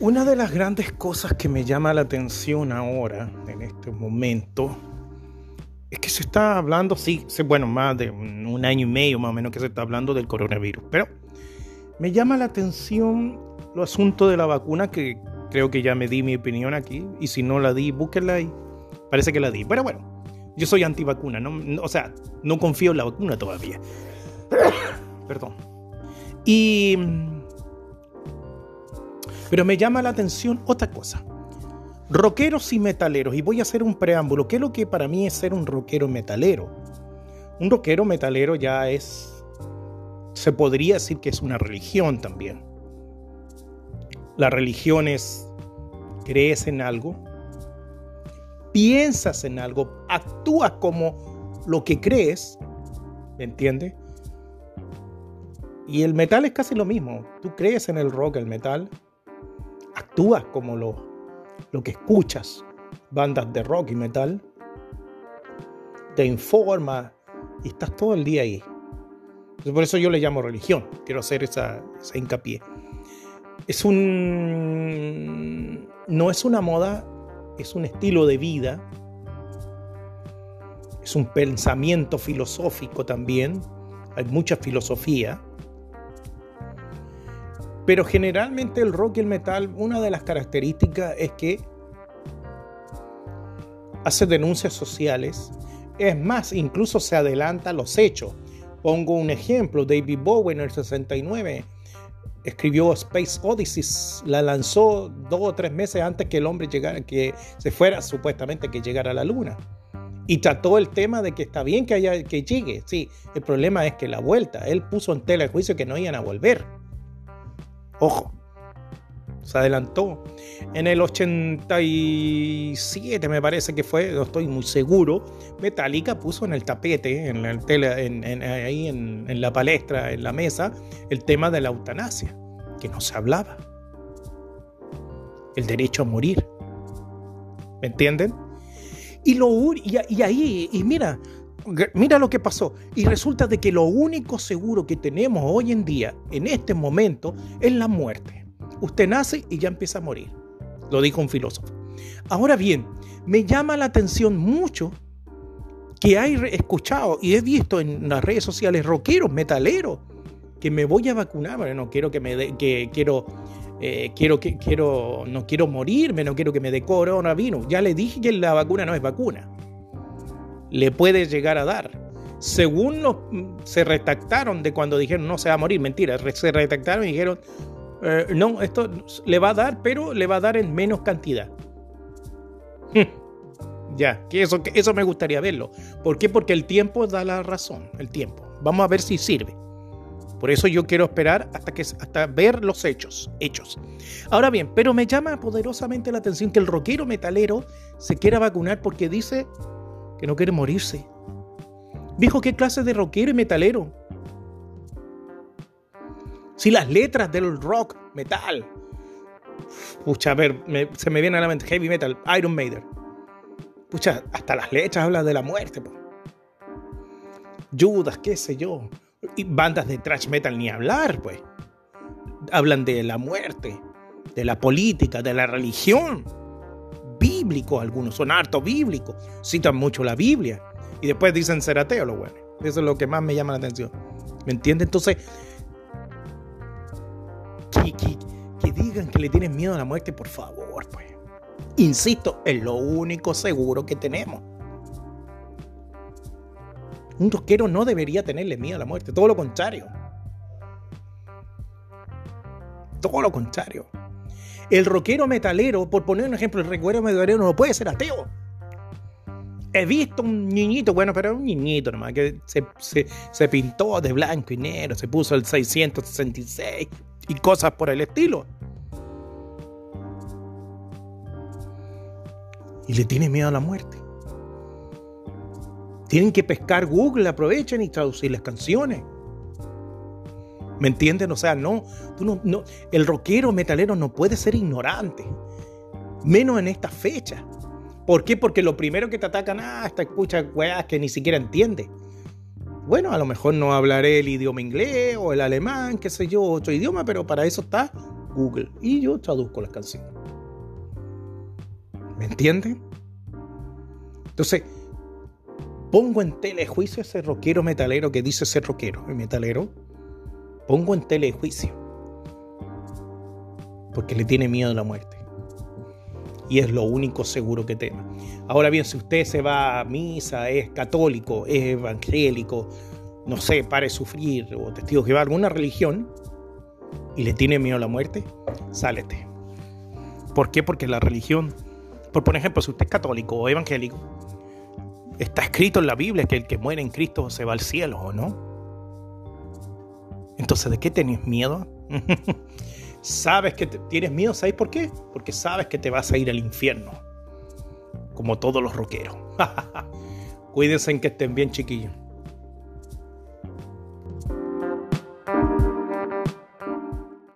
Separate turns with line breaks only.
Una de las grandes cosas que me llama la atención ahora, en este momento, es que se está hablando, sí, bueno, más de un año y medio más o menos que se está hablando del coronavirus, pero me llama la atención lo asunto de la vacuna que creo que ya me di mi opinión aquí y si no la di, búsquenla ahí. Parece que la di. Pero bueno, yo soy antivacuna, ¿no? o sea, no confío en la vacuna todavía. Perdón. Y pero me llama la atención otra cosa. Rockeros y metaleros. Y voy a hacer un preámbulo. ¿Qué es lo que para mí es ser un rockero metalero? Un rockero metalero ya es, se podría decir que es una religión también. La religión es, crees en algo, piensas en algo, actúas como lo que crees, ¿me entiendes? Y el metal es casi lo mismo. Tú crees en el rock, el metal, actúas como lo, lo que escuchas, bandas de rock y metal, te informa y estás todo el día ahí. Por eso yo le llamo religión, quiero hacer esa, esa hincapié. Es un... no es una moda, es un estilo de vida, es un pensamiento filosófico también, hay mucha filosofía pero generalmente el rock y el metal, una de las características es que hace denuncias sociales. Es más, incluso se adelanta los hechos. Pongo un ejemplo, David Bowie en el 69 escribió Space Odyssey, la lanzó dos o tres meses antes que el hombre llegara, que se fuera supuestamente que llegara a la luna. Y trató el tema de que está bien que, haya, que llegue, sí, el problema es que la vuelta, él puso en tela el juicio que no iban a volver. Ojo, se adelantó. En el 87 me parece que fue, no estoy muy seguro, Metallica puso en el tapete, en la ahí en, en la palestra, en la mesa, el tema de la eutanasia, que no se hablaba. El derecho a morir. ¿Me entienden? Y, lo, y, y ahí, y mira, Mira lo que pasó. Y resulta de que lo único seguro que tenemos hoy en día, en este momento, es la muerte. Usted nace y ya empieza a morir. Lo dijo un filósofo. Ahora bien, me llama la atención mucho que hay escuchado y he visto en las redes sociales rockeros, metaleros, que me voy a vacunar, no quiero que me dé, que quiero, eh, quiero que quiero, no quiero morirme, no quiero que me dé coronavirus. Ya le dije que la vacuna no es vacuna le puede llegar a dar. Según se retractaron de cuando dijeron no se va a morir, mentira, se retractaron y dijeron eh, no, esto le va a dar, pero le va a dar en menos cantidad. ya, que eso, eso me gustaría verlo. ¿Por qué? Porque el tiempo da la razón, el tiempo. Vamos a ver si sirve. Por eso yo quiero esperar hasta, que, hasta ver los hechos, hechos. Ahora bien, pero me llama poderosamente la atención que el rockero metalero se quiera vacunar porque dice que no quiere morirse. Dijo qué clase de rockero y metalero. Si las letras del rock, metal. Pucha, a ver, se me viene a la mente heavy metal, Iron Maiden. Pucha, hasta las letras hablan de la muerte. Judas, qué sé yo. Y bandas de thrash metal ni hablar, pues. Hablan de la muerte, de la política, de la religión bíblicos, algunos son harto bíblicos, citan mucho la Biblia y después dicen ser ateo, lo bueno. Eso es lo que más me llama la atención. ¿Me entiendes? Entonces, que, digan que le tienen miedo a la muerte, por favor, pues. Insisto, es lo único seguro que tenemos. Un rockero no debería tenerle miedo a la muerte, todo lo contrario. Todo lo contrario. El rockero metalero, por poner un ejemplo, el rockero metalero no puede ser ateo. He visto un niñito, bueno, pero un niñito nomás, que se, pintó de blanco y negro, se puso el 666 y cosas por el estilo. Y le tiene miedo a la muerte. Tienen que pescar Google, aprovechen y traducir las canciones. ¿Me entienden? O sea, no, tú no, no, el rockero metalero no puede ser ignorante, menos en esta fecha. ¿Por qué? Porque lo primero que te atacan, ah, esta escucha weas que ni siquiera entiende. Bueno, a lo mejor no hablaré el idioma inglés o el alemán, qué sé yo, otro idioma, pero para eso está Google y yo traduzco las canciones. ¿Me entienden? Entonces, pongo en telejuicio a ese rockero metalero que dice ser rockero y metalero. Pongo en telejuicio. Porque le tiene miedo a la muerte. Y es lo único seguro que teme. Ahora bien, si usted se va a misa, es católico, es evangélico, no sé, pare de sufrir o testigo que va a alguna religión y le tiene miedo a la muerte, sálete. ¿Por qué? Porque la religión, por, ejemplo, si usted es católico o evangélico, está escrito en la Biblia que el que muere en Cristo se va al cielo, ¿o no? Entonces, ¿de qué tenés miedo? sabes que tienes miedo, ¿sabes por qué? Porque sabes que te vas a ir al infierno, como todos los roqueros. Cuídense en que estén bien, chiquillos.